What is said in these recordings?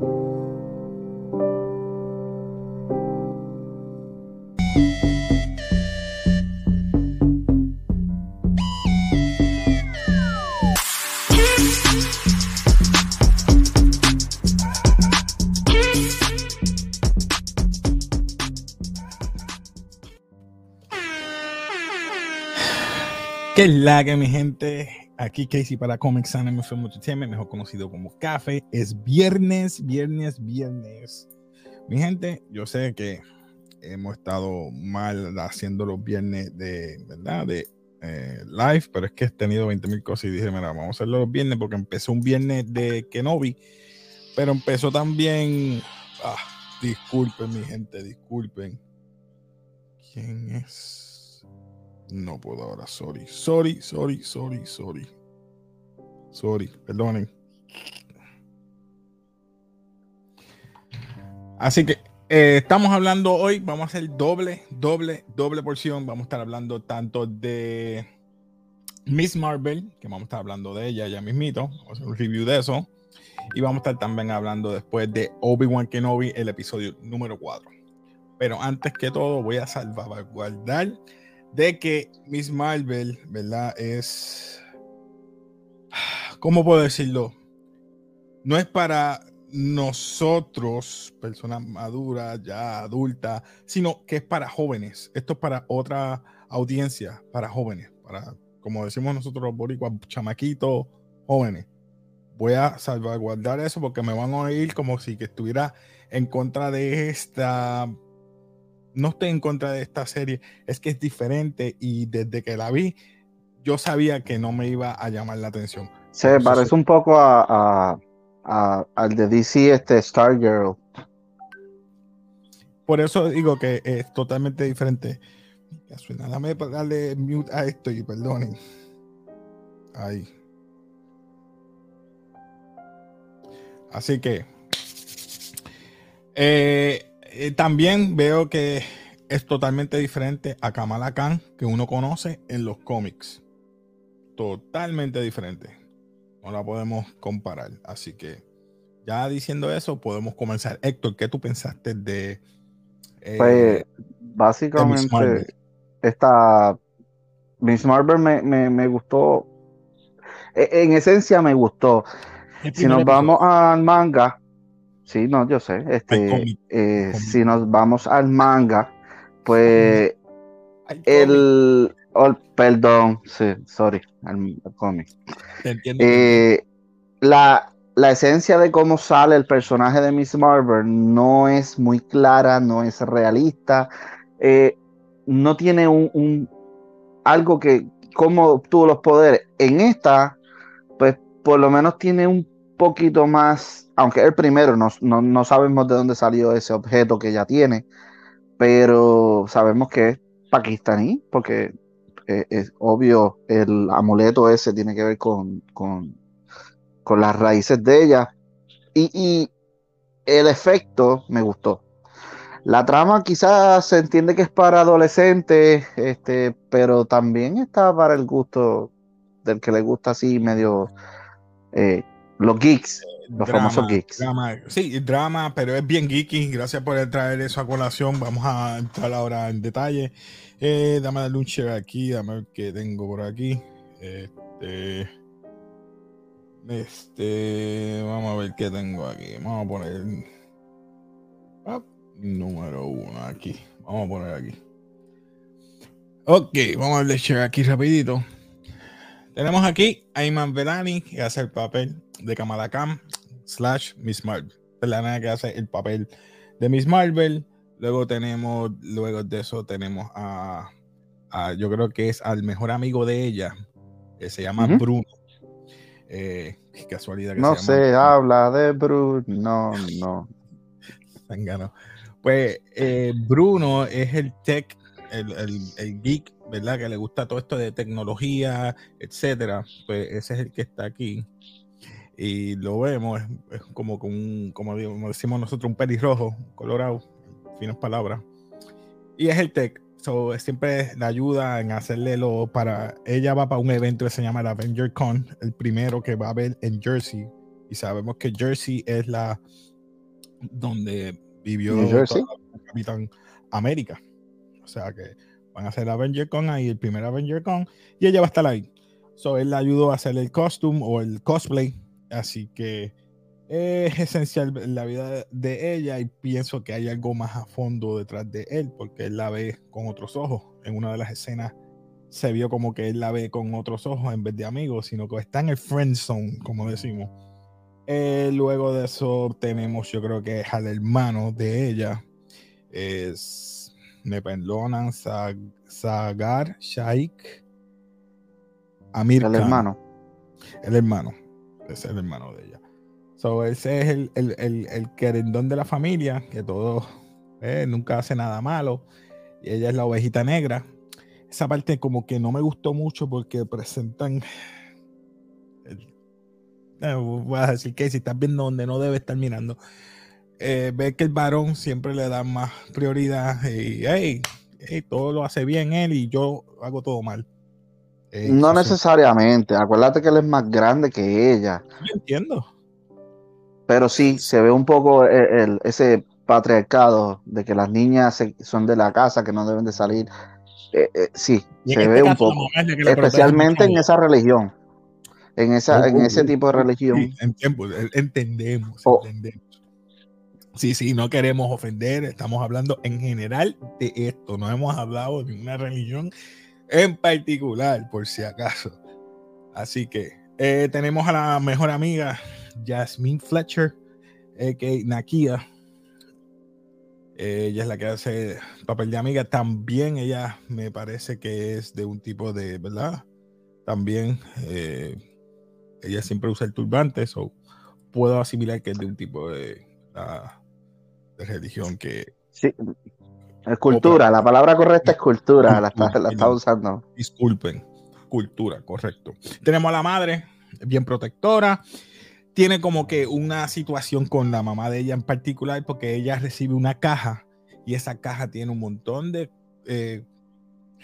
¿Qué es la que mi gente? Aquí Casey para Comics Anime Entertainment, mejor conocido como Café. Es viernes, viernes, viernes. Mi gente, yo sé que hemos estado mal haciendo los viernes de, ¿verdad? De eh, live, pero es que he tenido 20 mil cosas y dije, mira, vamos a hacerlo los viernes porque empezó un viernes de Kenobi, pero empezó también... Ah, disculpen, mi gente, disculpen. ¿Quién es? No puedo ahora, sorry. Sorry, sorry, sorry, sorry. Sorry, perdonen. Así que eh, estamos hablando hoy, vamos a hacer doble, doble, doble porción. Vamos a estar hablando tanto de Miss Marvel, que vamos a estar hablando de ella ya mismito. Vamos a hacer un review de eso. Y vamos a estar también hablando después de Obi-Wan Kenobi, el episodio número 4. Pero antes que todo, voy a salvaguardar de que Miss Marvel, ¿verdad? Es, ¿cómo puedo decirlo? No es para nosotros, personas maduras, ya adultas, sino que es para jóvenes. Esto es para otra audiencia, para jóvenes, para, como decimos nosotros los boricuas, chamaquitos jóvenes. Voy a salvaguardar eso porque me van a oír como si que estuviera en contra de esta no estoy en contra de esta serie, es que es diferente y desde que la vi, yo sabía que no me iba a llamar la atención. Se parece un poco a, al de DC, este Stargirl. Por eso digo que es totalmente diferente. Dame darle mute a esto y perdonen. Ahí. Así que eh, eh, también veo que es totalmente diferente a Kamala Khan que uno conoce en los cómics. Totalmente diferente. No la podemos comparar. Así que ya diciendo eso, podemos comenzar. Héctor, ¿qué tú pensaste de... Eh, pues básicamente esta Miss Marvel me, gustó. E, en esencia me gustó. Si nos vamos al manga, Sí, no, yo sé. Este, eh, si nos vamos al manga, pues el, oh, perdón, sí, sorry, al, cómic. Eh, la, esencia de cómo sale el personaje de Miss Marvel no es muy clara, no es realista, eh, no tiene un, algo que cómo obtuvo los poderes. En esta, pues por lo menos tiene un poquito más aunque el primero no, sabemos de dónde salió ese objeto que ella tiene, pero sabemos que es pakistaní, porque eh, es, obvio el amuleto ese tiene que ver con, con, las raíces de ella. Y, el efecto me gustó. La trama quizás se entiende que es para adolescentes, este, pero también está para el gusto del que le gusta así medio eh, los geeks. Los famosos geeks. sí, drama, pero es bien geeky. Gracias por traer eso a colación. Vamos a entrar ahora en detalle. Eh, dame darle un share aquí, dame ver qué tengo por aquí. Este, este, vamos a ver qué tengo aquí. Vamos a poner número uno aquí. Vamos a poner aquí. Ok, vamos a darle share aquí rapidito. Tenemos aquí a Iman Velani, que hace el papel de Kamala Khan slash Miss Marvel. Es la nena que hace el papel de Miss Marvel. Luego tenemos, luego de eso tenemos a, yo creo que es al mejor amigo de ella, que se llama Bruno. Eh, qué casualidad que no se, habla de Bruno, no, no. Pues eh, Bruno es el tech, el, el, el, geek, ¿verdad? Que le gusta todo esto de tecnología, etcétera. Pues ese es el que está aquí y lo vemos, es, como con como, decimos nosotros, un pelirrojo, colorado, finas palabras. Y es el tech, so, siempre la ayuda en hacerle lo para. Ella va para un evento que se llama el Avenger Con, el primero que va a haber en Jersey. Y sabemos que Jersey es la donde vivió el Capitán América. O sea que van a hacer Avenger Con ahí, el primer Avenger Con, y ella va a estar ahí. So, él la ayudó a hacer el costume o el cosplay. Así que es esencial la vida de ella y pienso que hay algo más a fondo detrás de él porque él la ve con otros ojos. En una de las escenas se vio como que él la ve con otros ojos en vez de amigos, sino que está en el friend zone, como decimos. Eh, luego de eso tenemos, yo creo que es al hermano de ella. Es, me perdonan, Sagar Shaik Amir El hermano. El hermano. Es el hermano de ella. So, ese es el, el, el, querendón de la familia, que todo eh, nunca hace nada malo. Y ella es la ovejita negra. Esa parte como que no me gustó mucho porque presentan... Eh, voy a decir que si estás viendo donde no debe estar mirando, eh, ve que el varón siempre le da más prioridad y todo lo hace bien él y yo hago todo mal. No necesariamente, acuérdate que él es más grande que ella. Yo entiendo. Pero sí, se ve un poco el, ese patriarcado de que las niñas son de la casa, que no deben de salir. Eh, eh, sí, se ve un poco. Especialmente en esa religión. En, esa, en ese tipo de religión. en tiempo, entendemos, oh. entendemos. Sí, sí, no queremos ofender, estamos hablando en general de esto, no hemos hablado de una religión en particular, por si acaso. Así que eh, tenemos a la mejor amiga Jasmine Fletcher, que Nakia. ella es la que hace papel de amiga. También ella me parece que es de un tipo de, ¿verdad? También eh, ella siempre usa el turbante, o puedo asimilar que es de un tipo de, de religión que... cultura, la palabra correcta es cultura, la está, la está usando. Disculpen, cultura, correcto. Tenemos a la madre, bien protectora, tiene como que una situación con la mamá de ella en particular, porque ella recibe una caja y esa caja tiene un montón de eh,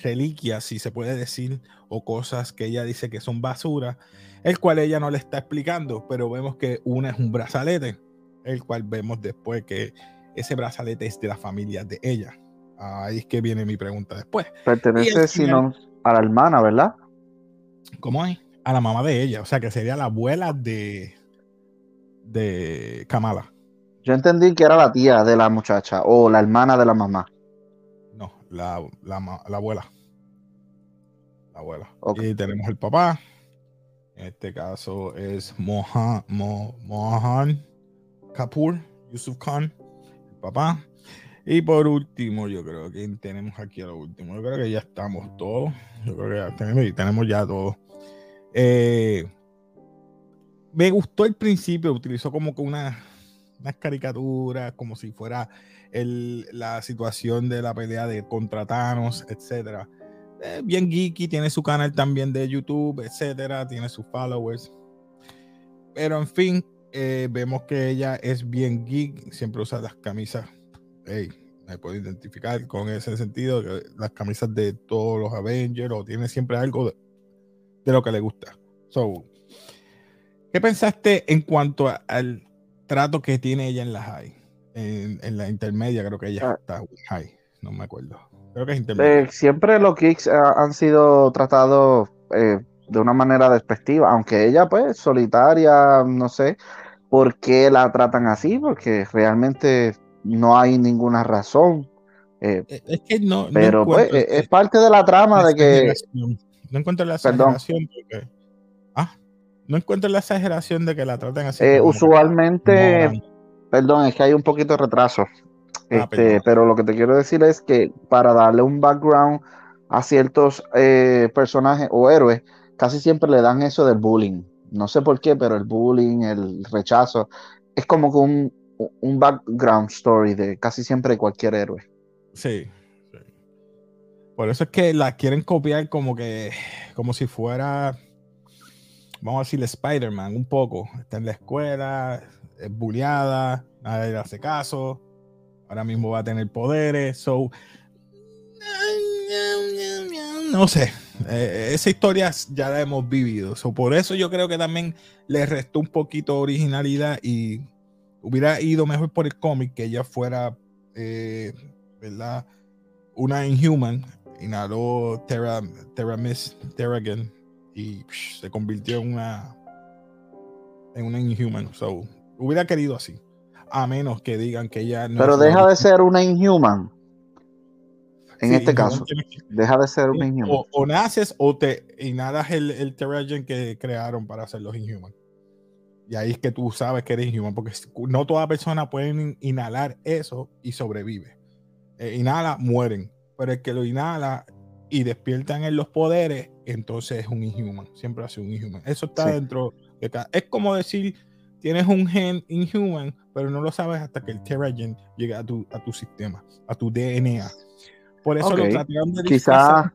reliquias, si se puede decir, o cosas que ella dice que son basura, el cual ella no le está explicando, pero vemos que una es un brazalete, el cual vemos después que ese brazalete es de la familia de ella. Ahí es que viene mi pregunta después. Pertenece, sino a la hermana, ¿verdad? ¿Cómo es? A la mamá de ella, o sea que sería la abuela de, de Kamala. Yo entendí que era la tía de la muchacha o la hermana de la mamá. No, la, abuela. La abuela. Y tenemos el papá. En este caso es Mohan, Mohan Kapoor, Yusuf Khan, el papá. Y por último, yo creo que tenemos aquí a lo último. Yo creo que ya estamos todos. Yo creo que ya tenemos, tenemos ya todo. Eh, me gustó el principio, utilizó como que una, unas caricaturas, como si fuera la situación de la pelea de contra Thanos, etcétera. Eh, bien geeky, tiene su canal también de YouTube, etcétera, tiene sus followers. Pero en fin, eh, vemos que ella es bien geek, siempre usa las camisas. Hey, me puedo identificar con ese sentido, las camisas de todos los Avengers, o tiene siempre algo de, de lo que le gusta. So, ¿Qué pensaste en cuanto al trato que tiene ella en la high? En, la intermedia, creo que ella ah. está high, no me acuerdo. Creo que es intermedia. Eh, siempre los kicks han sido tratados eh, de una manera despectiva, aunque ella, pues, solitaria, no sé por qué la tratan así, porque realmente no hay ninguna razón. Eh, es que no. Pero, pues, es parte de la trama de que. No encuentro la exageración porque no encuentro la exageración de que la traten así. Eh, usualmente, perdón, es que hay un poquito de retraso. Ah, este, pero lo que te quiero decir es que para darle un background a ciertos eh, personajes o héroes, casi siempre le dan eso del bullying. No sé por qué, pero el bullying, el rechazo, es como que un, un background story de casi siempre cualquier héroe. Sí, Por eso es que la quieren copiar como que, como si fuera vamos a decirle Spider-Man un poco. Está en la escuela, es bulleada, nadie le hace caso. Ahora mismo va a tener poderes. So, no sé. Eh, esa historia ya la hemos vivido. So, por eso yo creo que también le restó un poquito originalidad y hubiera ido mejor por el cómic que ella fuera, eh, ¿verdad? Una Inhuman, inhaló Terra, Terra Miss, Terragen y se convirtió en una en una Inhuman. So, hubiera querido así. A menos que digan que ella no. Pero deja de ser una Inhuman. En este caso, deja de ser una Inhuman. O, naces o te inhalas el, el Terragen que crearon para hacer los Inhuman. Y ahí es que tú sabes que eres inhuman, porque no toda persona puede inhalar eso y sobrevive. Eh, inhala, mueren. Pero el que lo inhala y despiertan en los poderes, entonces es un inhuman. Siempre hace un inhuman. Eso está dentro de cada. Es como decir, tienes un gen inhuman, pero no lo sabes hasta que el Terragen llega a tu, a tu sistema, a tu DNA. Por eso lo trataron de Quizá...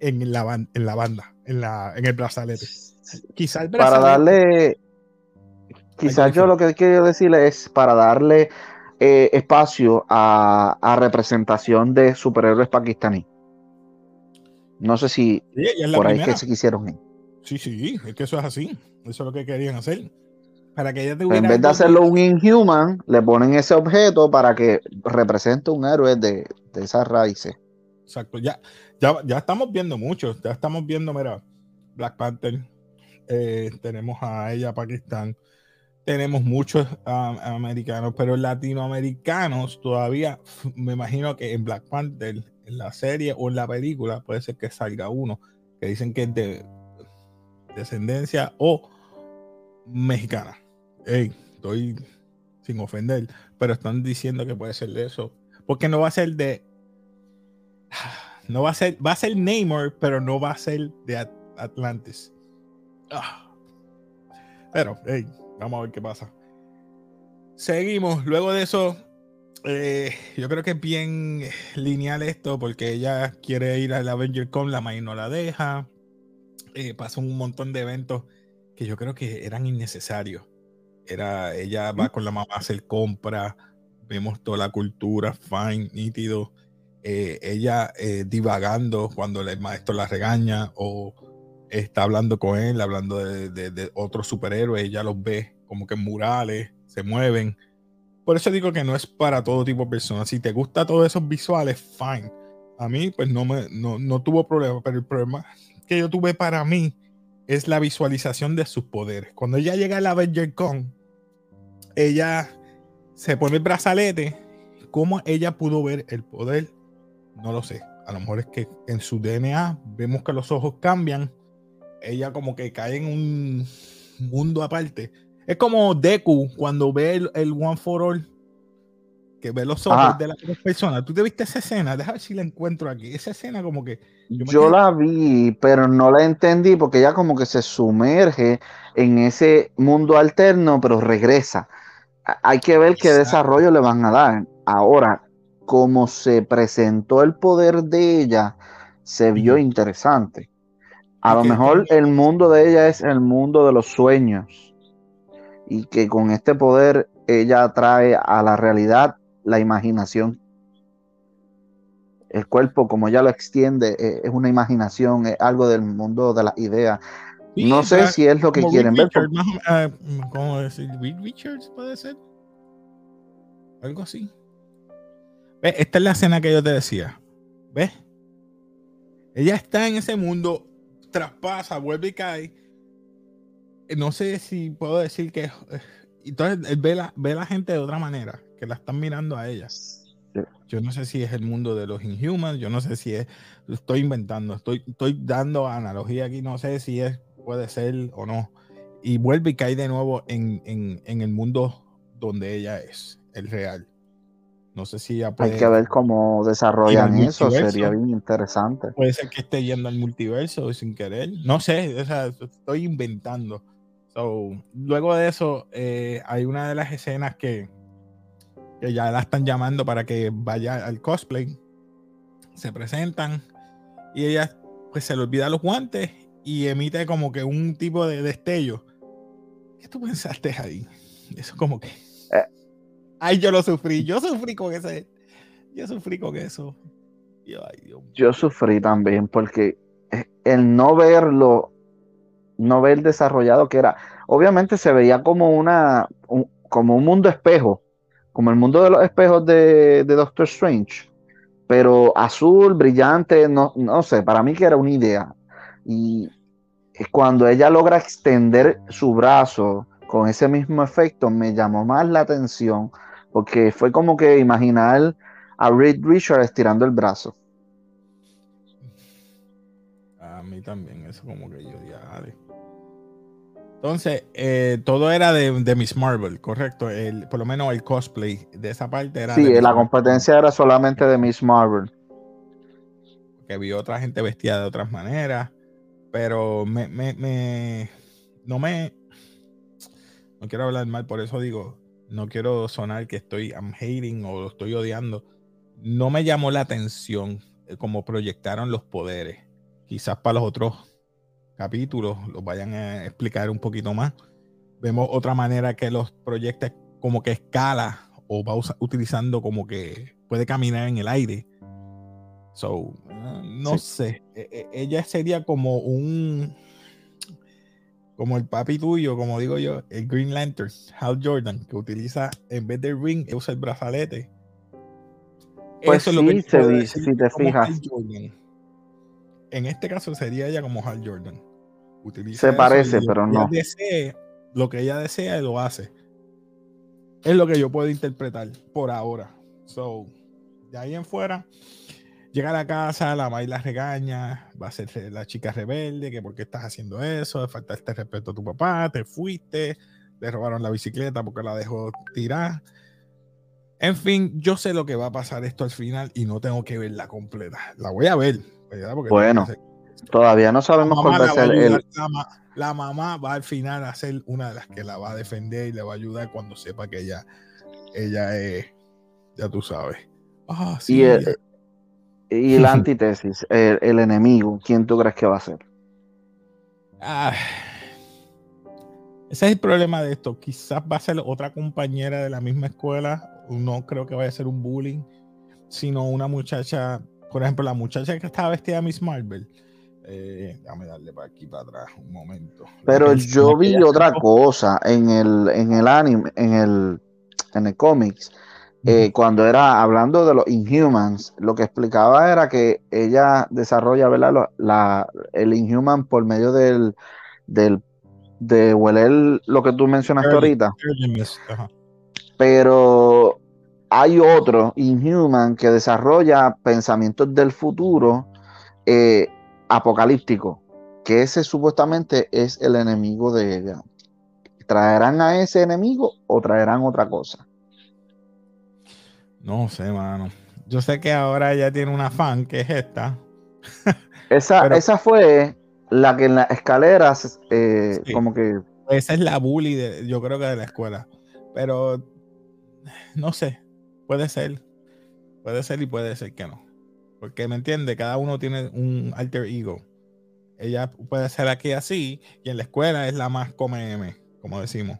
en la, en la banda, en, la, en el brazalete. Quizás para darle Quizás yo lo que quiero decirle es para darle eh, espacio a, representación de superhéroes pakistaní. No sé si por ahí que se quisieron Sí, sí, es que eso es así. Eso es lo que querían hacer. Para que ella En vez de hacerlo un Inhuman, le ponen ese objeto para que represente un héroe de, esas raíces. Exacto. Ya, ya, ya estamos viendo mucho. Ya estamos viendo, mira, Black Panther. Eh, tenemos a ella, Pakistán tenemos muchos americanos, pero latinoamericanos todavía, me imagino que en Black Panther, en la serie o en la película, puede ser que salga uno que dicen que es de descendencia o mexicana. estoy sin ofender, pero están diciendo que puede ser de eso. Porque no va a ser de. No va a ser. Va a ser Namor, pero no va a ser de Atlantis. Ah. Pero, hey, Vamos a ver qué pasa. Seguimos. Luego de eso, eh, yo creo que es bien lineal esto porque ella quiere ir al Avenger Con, la May no la deja. Eh, pasó un montón de eventos que yo creo que eran innecesarios. Era, ella va con la mamá a hacer compra, vemos toda la cultura, fine, nítido. Eh, ella divagando cuando el maestro la regaña o está hablando con él, hablando de, de, otros superhéroes, ella los ve como que en murales, se mueven. Por eso digo que no es para todo tipo de personas. Si te gusta todos esos visuales, fine. A mí, pues no me no, tuvo problema, pero el problema que yo tuve para mí es la visualización de sus poderes. Cuando ella llega a la Avenger Con, ella se pone el brazalete. ¿Cómo ella pudo ver el poder? No lo sé. A lo mejor es que en su DNA vemos que los ojos cambian ella como que cae en un mundo aparte. Es como Deku cuando ve el, One for All, que ve los ojos de las personas. ¿Tú te viste esa escena? Déjame ver si la encuentro aquí. Esa escena como que... Yo, la vi, pero no la entendí porque ella como que se sumerge en ese mundo alterno, pero regresa. Hay que ver qué desarrollo le van a dar. Ahora, como se presentó el poder de ella, se vio interesante. A lo mejor el mundo de ella es el mundo de los sueños y que con este poder ella trae a la realidad la imaginación. El cuerpo, como ella lo extiende, e, es una imaginación, es algo del mundo de las ideas. no sé si es lo que quieren ver. Ah, ¿Cómo decir? Richards puede ser. Algo así. Esta es la escena que yo te decía. ¿Ves? Ella está en ese mundo traspasa, vuelve y cae. Eh, no sé si puedo decir que. Eh, entonces él ve la, ve la gente de otra manera, que la están mirando a ella. Yo no sé si es el mundo de los Inhumans, yo no sé si es. estoy inventando, estoy, estoy dando analogía aquí, no sé si es, puede ser o no. Y vuelve y cae de nuevo en, en, en el mundo donde ella es, el real. No sé si ya puede. Hay que ver cómo desarrollan eso, sería bien interesante. Puede ser que esté yendo al multiverso sin querer. No sé, estoy inventando. luego de eso, eh, hay una de las escenas que, que ya la están llamando para que vaya al cosplay. Se presentan y ella pues se le olvida los guantes y emite como que un tipo de destello. ¿Qué tú pensaste ahí? Eso como que Ay, yo lo sufrí. Yo sufrí con ese. Yo sufrí con eso. Yo sufrí también porque el no verlo, no ver desarrollado que era. Obviamente se veía como una, como un mundo espejo, como el mundo de los espejos de, Doctor Strange, pero azul, brillante, no, no sé, para mí que era una idea. Y cuando ella logra extender su brazo con ese mismo efecto, me llamó más la atención, porque fue como que imaginar a Reed Richards estirando el brazo. A mí también, eso como que yo diga, entonces, eh, todo era de, Miss Marvel, correcto. El, por lo menos el cosplay de esa parte era. Sí, la competencia era solamente de Miss Marvel. Que vi otra gente vestida de otras maneras. Pero me, me, no me. No quiero hablar mal, por eso digo, no quiero sonar que estoy I'm hating o lo estoy odiando. No me llamó la atención eh, como proyectaron los poderes. Quizás para los otros capítulos los vayan a explicar un poquito más. Vemos otra manera que los proyectos como que escala o va utilizando como que puede caminar en el aire. So, no sé. E, e, ella sería como un como el papi tuyo, como digo yo, el Green Lantern, Hal Jordan, que utiliza en vez del ring, usa el brazalete. Pues Eso es lo que se si te fijas en este caso sería ella como Hal Jordan. Se parece, pero no. lo que ella desea, lo hace. Es lo que yo puedo interpretar por ahora. So, de ahí en fuera, llega a la casa, la madre la regaña, va a ser la chica rebelde, que por qué estás haciendo eso, faltaste respeto a tu papá, te fuiste, le robaron la bicicleta porque la dejó tirar. En fin, yo sé lo que va a pasar esto al final y no tengo que verla completa. La voy a ver, bueno, todavía no sabemos cuál va a ser el. La, mamá va al final a ser una de las que la va a defender y le va a ayudar cuando sepa que ella, ella es, ya tú sabes. Ah, y, el, y la antítesis, el, enemigo, ¿quién tú crees que va a ser? Ah, ese es el problema de esto. Quizás va a ser otra compañera de la misma escuela. No creo que vaya a ser un bullying, sino una muchacha por ejemplo, la muchacha que estaba vestida de Miss Marvel. Eh, déjame darle para aquí para atrás un momento. Pero yo vi otra cosa en el, en el anime, en el, en el cómics. Eh, cuando era hablando de los Inhumans, lo que explicaba era que ella desarrolla La, el Inhuman por medio del, del de hueler lo que tú mencionaste ahorita. Pero hay otro, Inhuman, que desarrolla pensamientos del futuro eh, apocalíptico, que ese supuestamente es el enemigo de ella. ¿Traerán a ese enemigo o traerán otra cosa? No sé, mano. Yo sé que ahora ella tiene una fan, que es esta. esa, esa fue la que en las escaleras, eh, como que... Esa es la bully, de, yo creo que de la escuela. Pero, no sé, Puede ser. Puede ser y puede ser que no. Porque me entiende, cada uno tiene un alter ego. Ella puede ser aquí así y en la escuela es la más come como decimos.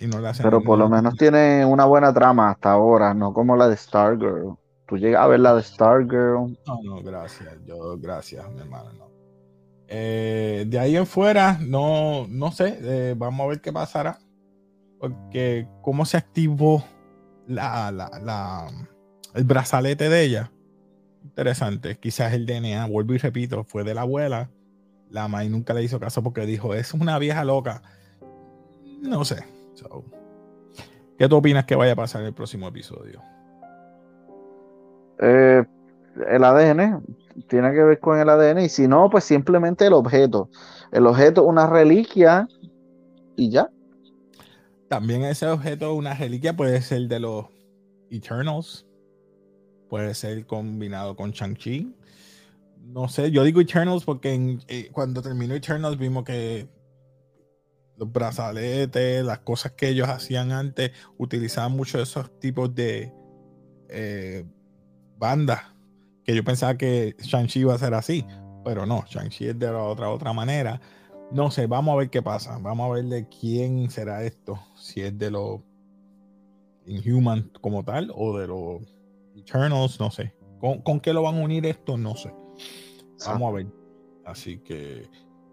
Y no la Pero por lo menos tiene una buena trama hasta ahora, no como la de Stargirl. ¿Tú llegas a ver la de Stargirl? No, no, gracias. Yo, gracias, mi hermano, no. Eh, de ahí en fuera, no, no sé. Eh, vamos a ver qué pasará. Porque cómo se activó la, la, el brazalete de ella. Interesante. Quizás el DNA, vuelvo y repito, fue de la abuela. La May nunca le hizo caso porque dijo, es una vieja loca. No sé. ¿Qué tú opinas que vaya a pasar en el próximo episodio? Eh, el ADN tiene que ver con el ADN y si no, pues simplemente el objeto. El objeto, una reliquia y ya. También ese objeto, una reliquia, puede ser de los Eternals. Puede ser combinado con Shang-Chi. No sé, yo digo Eternals porque eh, cuando terminó Eternals vimos que los brazaletes, las cosas que ellos hacían antes, utilizaban mucho esos tipos de eh, bandas. Que yo pensaba que Shang-Chi iba a ser así, pero no, Shang-Chi es de otra, otra manera. No sé, vamos a ver qué pasa. Vamos a ver de quién será esto. Si es de los Inhuman como tal o de los Eternals, no sé. ¿Con, qué lo van a unir esto? No sé. Vamos a ver. Así que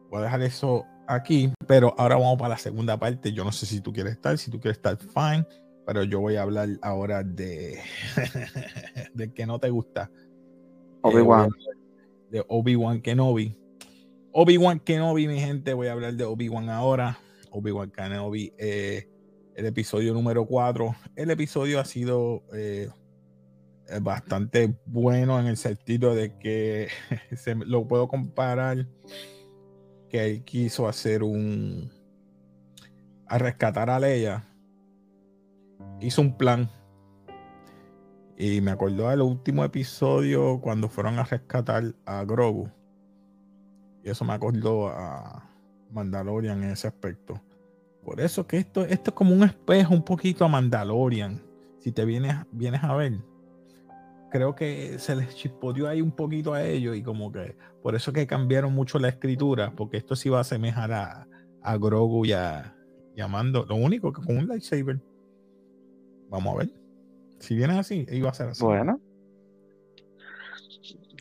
voy a dejar eso aquí, pero ahora vamos para la segunda parte. Yo no sé si tú quieres estar, si tú quieres estar, fine, pero yo voy a hablar ahora de, de que no te gusta. Obi-Wan. Eh, de Obi-Wan Kenobi. Obi-Wan Kenobi, mi gente, voy a hablar de Obi-Wan ahora. Obi-Wan Kenobi, eh, el episodio número 4. El episodio ha sido eh, bastante bueno en el sentido de que se, lo puedo comparar que él quiso hacer un a rescatar a Leia hizo un plan. Y me acordó del último episodio cuando fueron a rescatar a Grogu. Y eso me acordó a Mandalorian en ese aspecto. Por eso que esto, esto es como un espejo un poquito a Mandalorian si te vienes, vienes a ver creo que se les chispodió ahí un poquito a ellos y como que por eso que cambiaron mucho la escritura, porque esto sí va a asemejar a, a Grogu y a, llamando Lo único que con un lightsaber. Vamos a ver. Si viene así, iba a ser así. Bueno.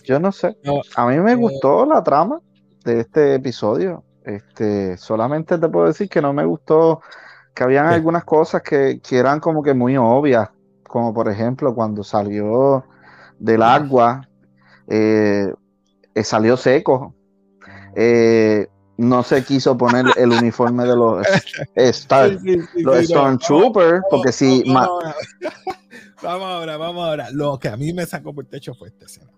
Yo no sé. a mí me eh, gustó la trama de este episodio. Este, solamente te puedo decir que no me gustó que habían algunas cosas que, que, eran como que muy obvias, como por ejemplo cuando salió del agua, eh, eh, salió seco. Eh, no se quiso poner el uniforme de los, Star, los Stormtroopers, porque si... Vamos, vamos, ahora, vamos ahora. Lo que a mí me sacó por el techo fue esta escena.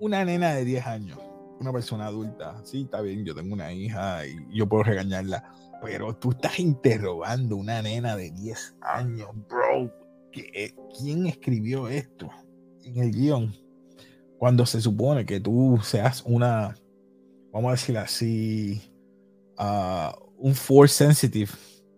Una nena de 10 años, una persona adulta, sí, está bien, yo tengo una hija y yo puedo regañarla, pero tú estás interrogando una nena de 10 años, bro. ¿Quién escribió esto? En el guion, cuando se supone que tú seas una, vamos a decir así, uh, un force sensitive,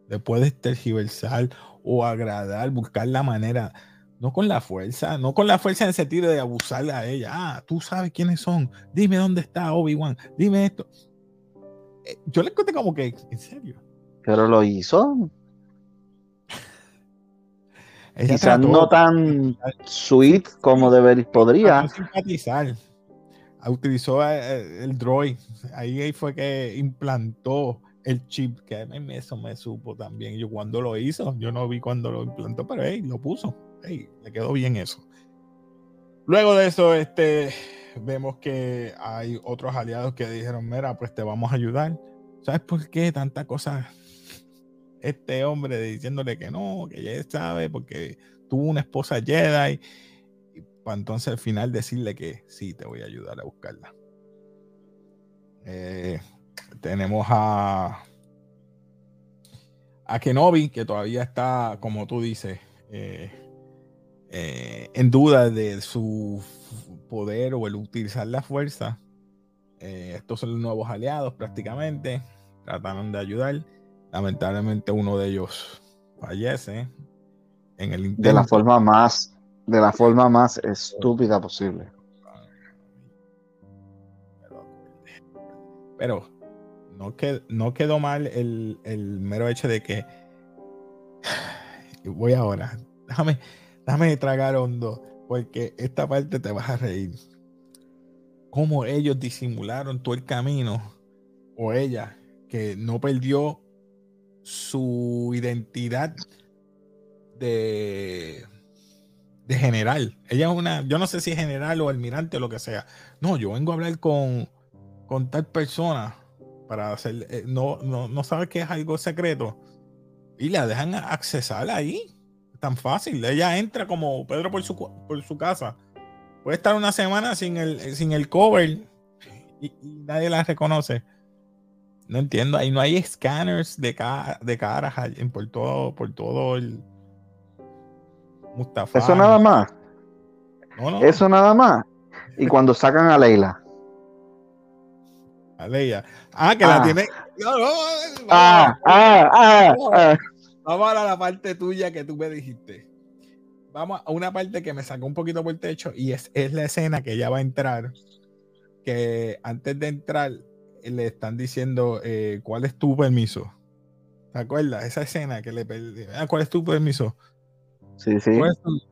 le puedes tergiversar o agradar, buscar la manera, no con la fuerza, no con la fuerza en el sentido de abusarle a ella. Ah, tú sabes quiénes son, dime dónde está Obi-Wan, dime esto. Eh, yo le conté como que, en serio. Pero lo hizo. Quizás no tan sweet como debería, podría. simpatizar. Utilizó eh, eh, el droid. Ahí fue que implantó el chip, que eso me supo también. Yo cuando lo hizo, yo no vi cuando lo implantó, pero hey, lo puso. Hey, le quedó bien eso. Luego de eso, este, vemos que hay otros aliados que dijeron, mira, pues te vamos a ayudar. ¿Sabes por qué tanta cosa este hombre diciéndole que no, que ya sabe, porque tuvo una esposa Jedi, y para entonces al final decirle que sí, te voy a ayudar a buscarla. Eh, tenemos a, a Kenobi, que todavía está, como tú dices, eh, eh, en duda de su poder o el utilizar la fuerza. estos son los nuevos aliados prácticamente. Trataron de ayudar. Lamentablemente uno de ellos fallece en el De la forma más, de la forma más estúpida posible. Pero no, quedó, no quedó mal el, mero hecho de que voy ahora. Déjame, déjame tragar hondo, porque esta parte te vas a reír. Cómo ellos disimularon todo el camino, o ella, que no perdió su identidad de, de general. Ella es una, yo no sé si es general o almirante o lo que sea. No, yo vengo a hablar con, con tal persona para hacer, eh, no, no, no sabe que es algo secreto y la dejan accesar ahí. Tan fácil. Ella entra como Pedro por su, por su casa. Puede estar una semana sin el, sin el cover y nadie la reconoce. No entiendo, ahí no hay scanners de, de caras por todo, por todo el Mustafa. Eso nada más. Eso nada más. Y cuando sacan a Leila. A Leila. Ah, que la ah. tiene. ah, ah, ah, Vamos a la parte tuya que tú me dijiste. Vamos a una parte que me sacó un poquito por el techo y es, es la escena que ella va a entrar. Que antes de entrar, le están diciendo eh, cuál es tu permiso. ¿Te acuerdas? Esa escena que le pedí. Ah, ¿Cuál es tu permiso? Sí, sí.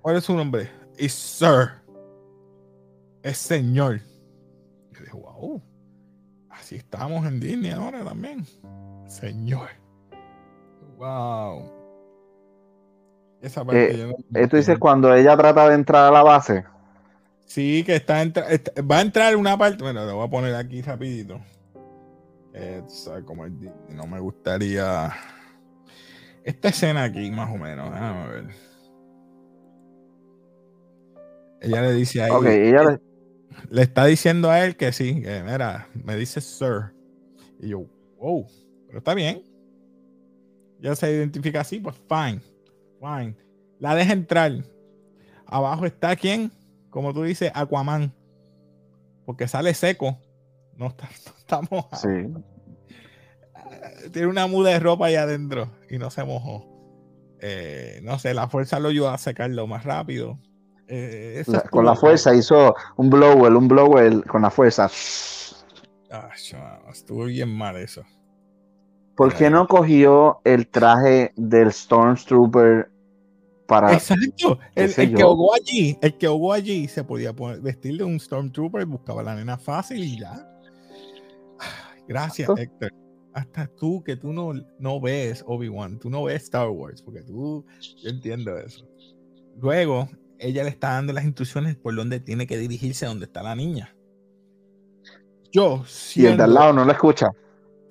¿Cuál es, su nombre? Es Sir. Es señor. Yo dije, wow. así estamos en Disney ahora también. Señor. Wow. Esa parte eh, Esto dice cuando ella trata de entrar a la base. Sí, que está, va a entrar una parte. Bueno, lo voy a poner aquí rapidito. Eh, como no me gustaría. Esta escena aquí, más o menos. Déjame ver. Ella le dice a ella le... está diciendo a él que sí, que mira, me dice sir. Y yo, wow, pero está bien. Ya se identifica así, pues fine, fine. La deja entrar. Abajo está quién? Como tú dices, Aquaman. Porque sale seco. No está, mojado. Sí. Tiene una muda de ropa ahí adentro y no se mojó. Eh, no sé, la fuerza lo ayuda a secarlo más rápido. Eh, con la fuerza hizo un blower, un blower con la fuerza. Ah, estuvo bien mal eso. ¿Por qué no cogió el traje del Stormtrooper para. Exacto. El, que ahogó allí, el que ahogó allí se podía poner, vestir de un Stormtrooper, buscaba la nena fácil y ya. Gracias, Héctor. Hasta tú, que tú no, no ves Obi-Wan, tú no ves Star Wars, porque tú, yo entiendo eso. Luego, ella le está dando las instrucciones por dónde tiene que dirigirse a donde está la niña. Yo, si Y el de al lado no la escucha.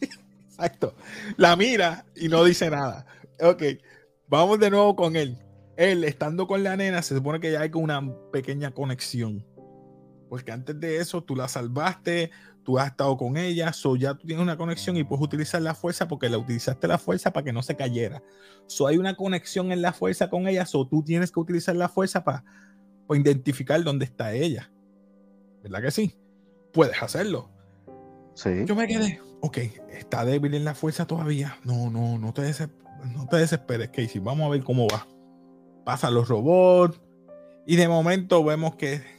Exacto. La mira y no dice nada. Ok, vamos de nuevo con él. Él, estando con la nena, se supone que ya hay una pequeña conexión. Porque antes de eso, tú la salvaste, tú has estado con ella, so ya tú tienes una conexión y puedes utilizar la fuerza porque la utilizaste la fuerza para que no se cayera. So hay una conexión en la fuerza con ella, so tú tienes que utilizar la fuerza para, identificar dónde está ella. ¿Verdad que sí? Puedes hacerlo. Sí. Yo me quedé, ok, está débil en la fuerza todavía. No, no, no te, no te desesperes, Casey. Vamos a ver cómo va. Pasan los robots y de momento vemos que,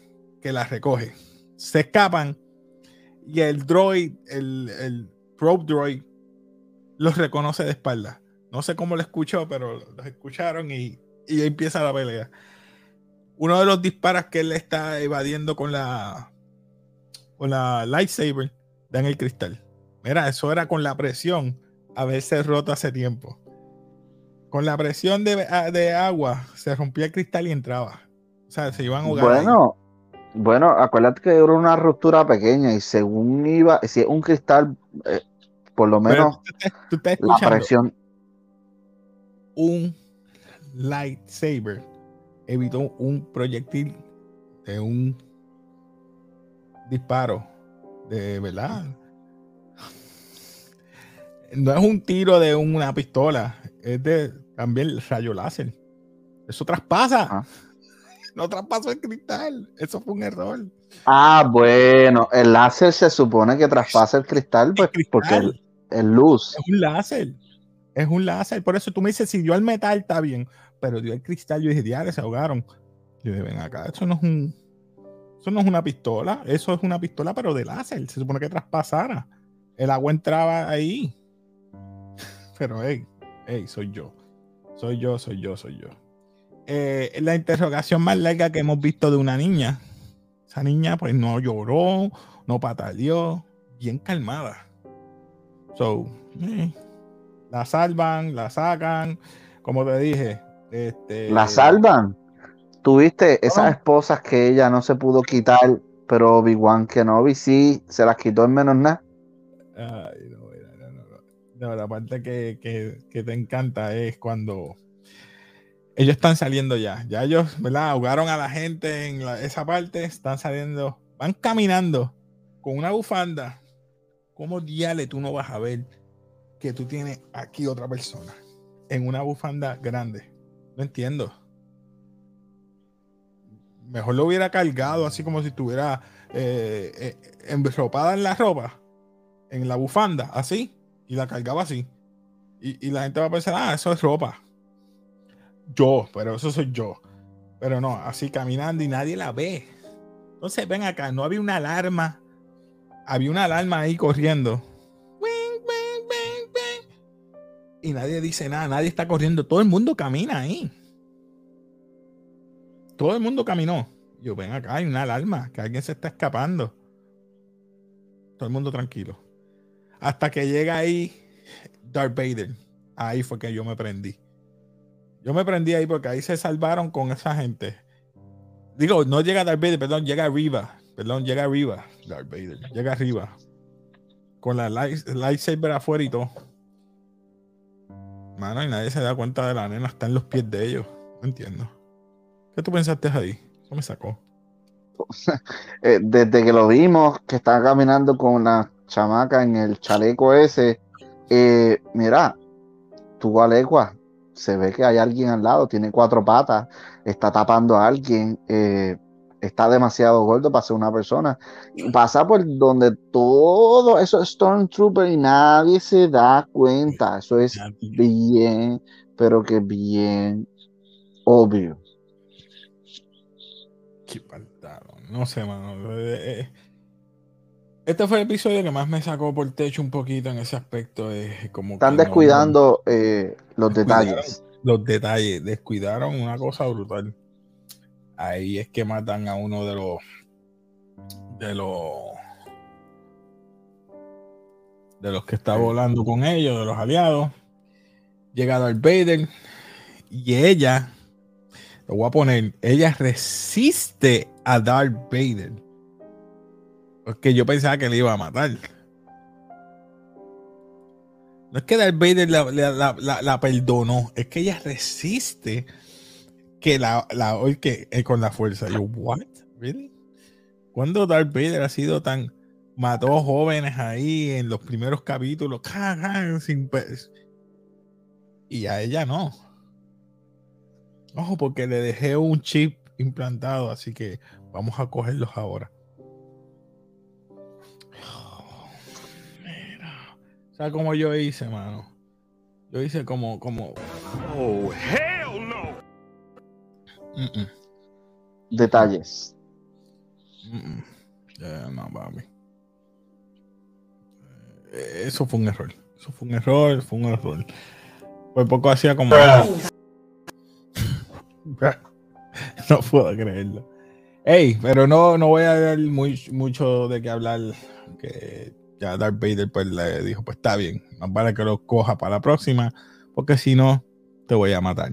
que la recoge. Se escapan y el droid, el, el probe droid, los reconoce de espalda. No sé cómo lo escuchó, pero los escucharon y, y empieza la pelea. Uno de los disparos que él está evadiendo con la con la lightsaber dan el cristal. Mira, eso era con la presión haberse roto hace tiempo. Con la presión de, de agua se rompía el cristal y entraba. O sea, se iban a jugar. Bueno, bueno, acuérdate que era una ruptura pequeña y según iba, si es un cristal, eh, por lo menos tú estás la presión. Un lightsaber evitó un proyectil de un disparo de verdad. No es un tiro de una pistola, es de también el rayo láser. Eso traspasa no traspasó el cristal. Eso fue un error. Ah, bueno, el láser se supone que traspasa el cristal, pues, porque es luz. Es un láser. Es un láser. Por eso tú me dices, si dio el metal, está bien. Pero dio el cristal, yo dije, diario, se ahogaron. Yo dije, ven acá, eso no es un. Eso no es una pistola. Eso es una pistola, pero de láser. Se supone que traspasara. El agua entraba ahí. Pero, hey, hey, soy yo. Soy yo, soy yo, soy yo. Eh, la interrogación más larga que hemos visto de una niña. Esa niña pues no lloró, no pataleó, bien calmada. So, eh, la salvan, la sacan, como te dije. Este, la salvan. Tuviste esas esposas que ella no se pudo quitar, pero Obi-Wan Kenobi sí se las quitó en menos nada. Ay, no, no, no, la parte que, que te encanta es cuando ellos están saliendo ya. Ya ellos, ¿verdad? Ahogaron a la gente en esa parte, están saliendo, van caminando con una bufanda. ¿Cómo diale tú no vas a ver que tú tienes aquí otra persona en una bufanda grande? No entiendo. Mejor lo hubiera cargado así como si estuviera eh, eh, enropada en la ropa, en la bufanda, así, y la cargaba así. Y, y la gente va a pensar, ah, eso es ropa yo, pero eso soy yo. Pero no, así caminando y nadie la ve. Entonces, ven acá, no había una alarma. Había una alarma ahí corriendo. Y nadie dice nada, nadie está corriendo. Todo el mundo camina ahí. Todo el mundo caminó. Yo, ven acá, hay una alarma, que alguien se está escapando. todo el mundo tranquilo. Hasta que llega ahí Darth Vader. Ahí fue que yo me prendí. Yo me prendí ahí porque ahí se salvaron con esa gente. Digo, no llega Darth Vader, perdón, llega arriba. Perdón, llega arriba. Darth Vader, llega arriba. Con la lightsaber afuera y todo. Mano, y nadie se da cuenta de la nena, está en los pies de ellos. No entiendo. ¿Qué tú pensaste ahí? Eso me sacó. Eh, desde que lo vimos, que estaba caminando con la chamaca en el chaleco ese, eh, mira, tu alegua, se ve que hay alguien al lado, tiene cuatro patas, está tapando a alguien, eh, está demasiado gordo para ser una persona. Pasa por donde todo eso es Stormtrooper y nadie se da cuenta. Eso es bien, pero que bien obvio. Qué No sé, mano. Eh, eh, este fue el episodio que más me sacó por techo un poquito en ese aspecto. Es como Están descuidando eh, los detalles. Los detalles, descuidaron una cosa brutal. Ahí es que matan a uno de los de los de los que está volando con ellos, de los aliados. Llega Darth Vader y ella, lo voy a poner, ella resiste a Darth Vader porque yo pensaba que le iba a matar. No es que Darth Vader la, perdonó, es que ella resiste que la, la que eh, con la fuerza. Yo, ¿what? ¿Really? ¿Cuándo Darth Vader ha sido tan. mató jóvenes ahí en los primeros capítulos? Sin y a ella no. Ojo, porque le dejé un chip implantado, así que vamos a cogerlos ahora. ¿Sabes cómo yo hice, mano? Yo hice como, como. Oh, hell no. Detalles. no, papi. Eh, eso fue un error. Eso fue un error, fue un error. Por poco hacía como. no puedo creerlo. Ey, pero no, no voy a dar muy, mucho de qué hablar. Que ya Darth Vader pues le dijo, pues está bien, más vale que lo coja para la próxima, porque si no, te voy a matar.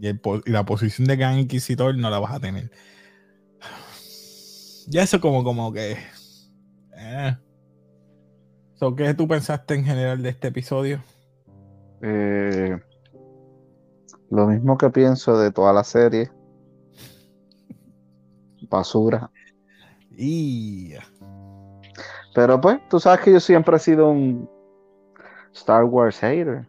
Y, la posición de Gran Inquisitor no la vas a tener. Ya eso como, como que... Eh. ¿Qué tú pensaste en general de este episodio? Eh, lo mismo que pienso de toda la serie. Basura. Y... Pero pues, tú sabes que yo siempre he sido un Star Wars hater.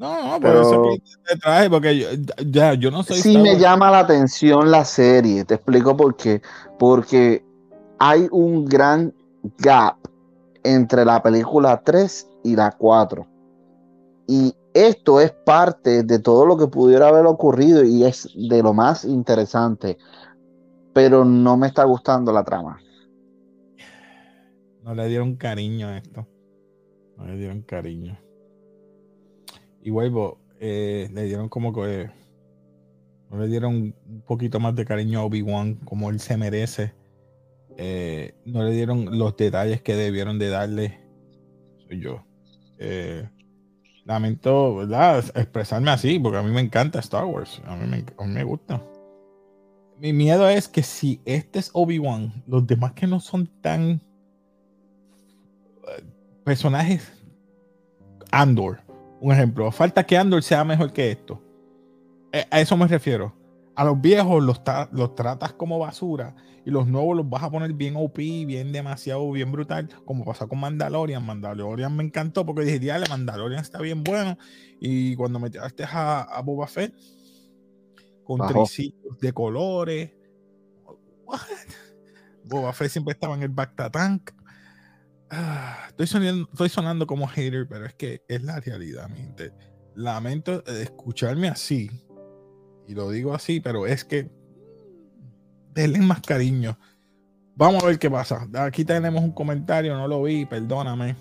No, no, pero eso te traje, porque yo, ya, yo no soy. Sí me llama la atención la serie, te explico por qué. Porque hay un gran gap entre la película 3 y la 4. Y esto es parte de todo lo que pudiera haber ocurrido y es de lo más interesante. Pero no me está gustando la trama. No le dieron cariño a esto. No le dieron cariño. Y vuelvo, eh, le dieron como que. No le dieron un poquito más de cariño a Obi-Wan como él se merece. Eh, no le dieron los detalles que debieron de darle. Soy yo. Eh, lamento, ¿verdad? Expresarme así, porque a mí me encanta Star Wars. A mí me, a mí me gusta. Mi miedo es que si este es Obi-Wan, los demás que no son tan personajes Andor, un ejemplo. Falta que Andor sea mejor que esto. A eso me refiero. A los viejos los, los tratas como basura y los nuevos los vas a poner bien OP, bien demasiado, bien brutal, como pasó con Mandalorian. Mandalorian me encantó porque dije, diale, Mandalorian está bien bueno. Y cuando me tiraste a, a Boba Fett con tricitos de colores, Boba Fett siempre estaba en el Bacta Tank. Ah, estoy, sonando, estoy sonando como hater, pero es que es la realidad, mi gente. Lamento escucharme así, y lo digo así, pero es que denle más cariño. Vamos a ver qué pasa. Aquí tenemos un comentario, no lo vi, perdóname.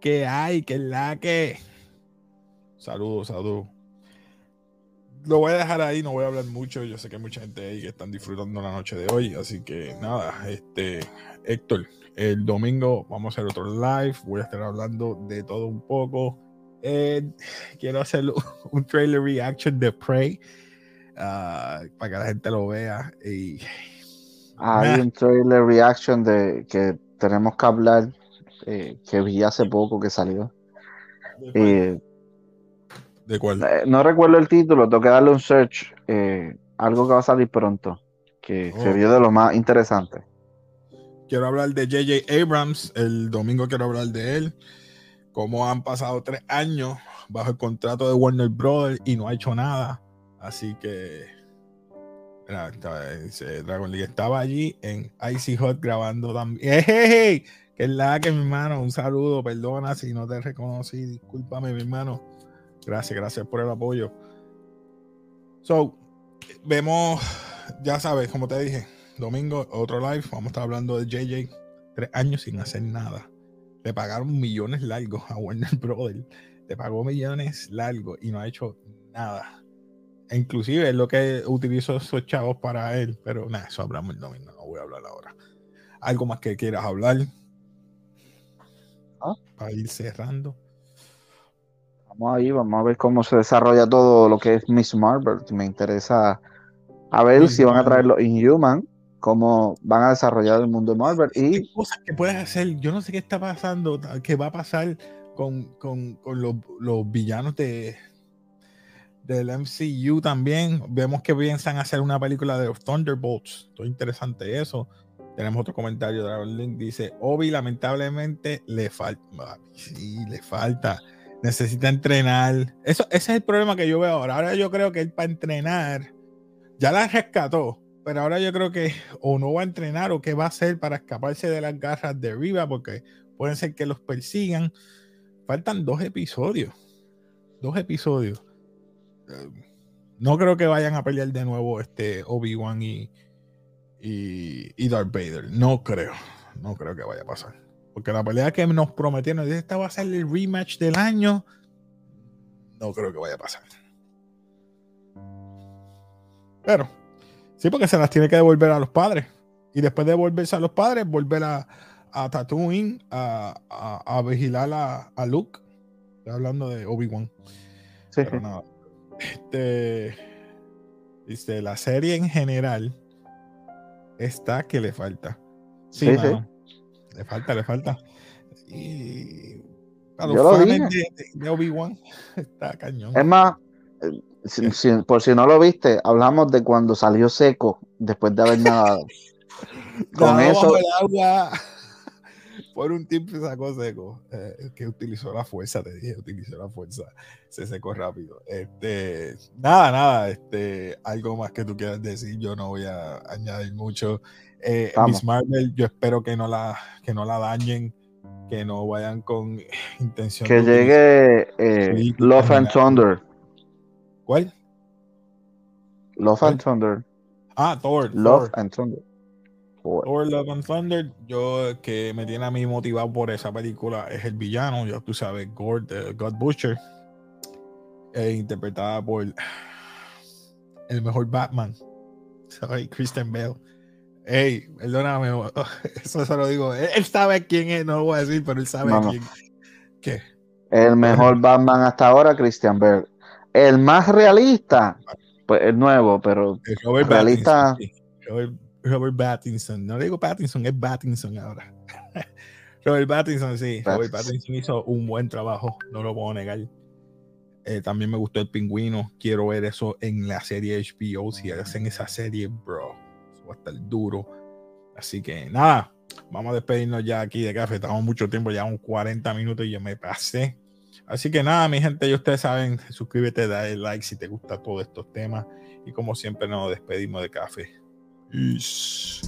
¿Qué hay? ¿Qué la que? Saludos, saludos. lo voy a dejar ahí, no voy a hablar mucho. Yo sé que hay mucha gente ahí que están disfrutando la noche de hoy. Así que nada, este, Héctor, el domingo vamos a hacer otro live. Voy a estar hablando de todo un poco. Eh, quiero hacer un trailer reaction de Prey ah, para que la gente lo vea. Y, Hay un trailer reaction de que tenemos que hablar, eh, que vi hace poco que salió. ¿De cuál? Eh, no recuerdo el título, tengo que darle un search. algo que va a salir pronto, que se vio de lo más interesante. Quiero hablar de JJ Abrams. El domingo quiero hablar de él cómo han pasado tres años bajo el contrato de Warner Brothers y no ha hecho nada. Así que Dragon League estaba allí en Icy Hot grabando también. ¡Hey, Que es la que mi hermano, un saludo, perdona si no te reconocí, discúlpame mi hermano. Gracias, gracias por el apoyo. So, vemos, ya sabes, como te dije, domingo, otro live, vamos a estar hablando de JJ, tres años sin hacer nada le pagaron millones largos a Warner Brothers. Le pagó millones largos y no ha hecho nada. E inclusive es lo que utilizó esos chavos para él. Pero nada, eso hablamos el domingo. No voy a hablar ahora. ¿Algo más que quieras hablar? ¿Ah? Para ir cerrando. Vamos ahí, vamos a ver cómo se desarrolla todo lo que es Miss Marvel. Me interesa a ver si van a traer los Inhuman cómo van a desarrollar el mundo de Marvel. Y cosas que puedes hacer, yo no sé qué está pasando, qué va a pasar con, con, con los, los, villanos de del MCU también. Vemos que piensan hacer una película de los Thunderbolts. Todo interesante eso. Tenemos otro comentario de Link. Dice, Obi lamentablemente le falta. Sí, le falta. Necesita entrenar. Eso, ese es el problema que yo veo ahora. Ahora yo creo que él para entrenar ya la rescató pero ahora yo creo que o no va a entrenar o qué va a hacer para escaparse de las garras de arriba, porque pueden ser que los persigan. Faltan dos episodios. Dos episodios. Eh, no creo que vayan a pelear de nuevo este Obi-Wan y, y, Darth Vader. No creo. No creo que vaya a pasar. Porque la pelea que nos prometieron, esta va a ser el rematch del año. No creo que vaya a pasar. Pero Sí, porque se las tiene que devolver a los padres. Y después de devolverse a los padres, volver a, a Tatooine a, a, vigilar a, a, Luke. Estoy hablando de Obi-Wan. Sí. Pero nada. Este, dice, la serie en general está que le falta. Sí, Le falta, le falta. Y a los fans de, de Obi-Wan está cañón. Es más, por si no lo viste, hablamos de cuando salió seco después de haber nadado. Con eso. El agua. Por un tiempo sacó seco. Eh, que utilizó la fuerza, te dije, utilizó la fuerza. Se secó rápido. Este, nada, nada. Este, algo más que tú quieras decir, yo no voy a añadir mucho. Eh, Miss Marvel, yo espero que no la, que no la dañen, que no vayan con intención. Que llegue eh, Love and Thunder. ¿Cuál? Love and Thunder. Ah, Thor. Love and Thunder. Thor. Love and Thunder. Yo que me tiene a mí motivado por esa película es el villano, ya tú sabes, God, God Butcher, eh, interpretada por el mejor Batman, ¿sabes? Christian Bale. Ey, perdóname, eso se lo digo. Él, sabe quién es, no lo voy a decir, pero él sabe quién. ¿Qué? El mejor Batman hasta ahora, Christian Bale. El más realista, pues el nuevo, pero Robert realista. Robert, Pattinson. No le digo Pattinson, es Pattinson ahora. Robert Pattinson, sí. Robert Pattinson hizo un buen trabajo, no lo puedo negar. Eh, también me gustó el pingüino. Quiero ver eso en la serie HBO. Si hacen esa serie, bro, eso va a estar duro. Así que nada, vamos a despedirnos ya aquí de café. Estamos mucho tiempo, ya un 40 minutos y yo me pasé. Así que nada, mi gente, ya ustedes saben, suscríbete, dale like si te gusta todos estos temas. Y como siempre nos despedimos de café. Peace.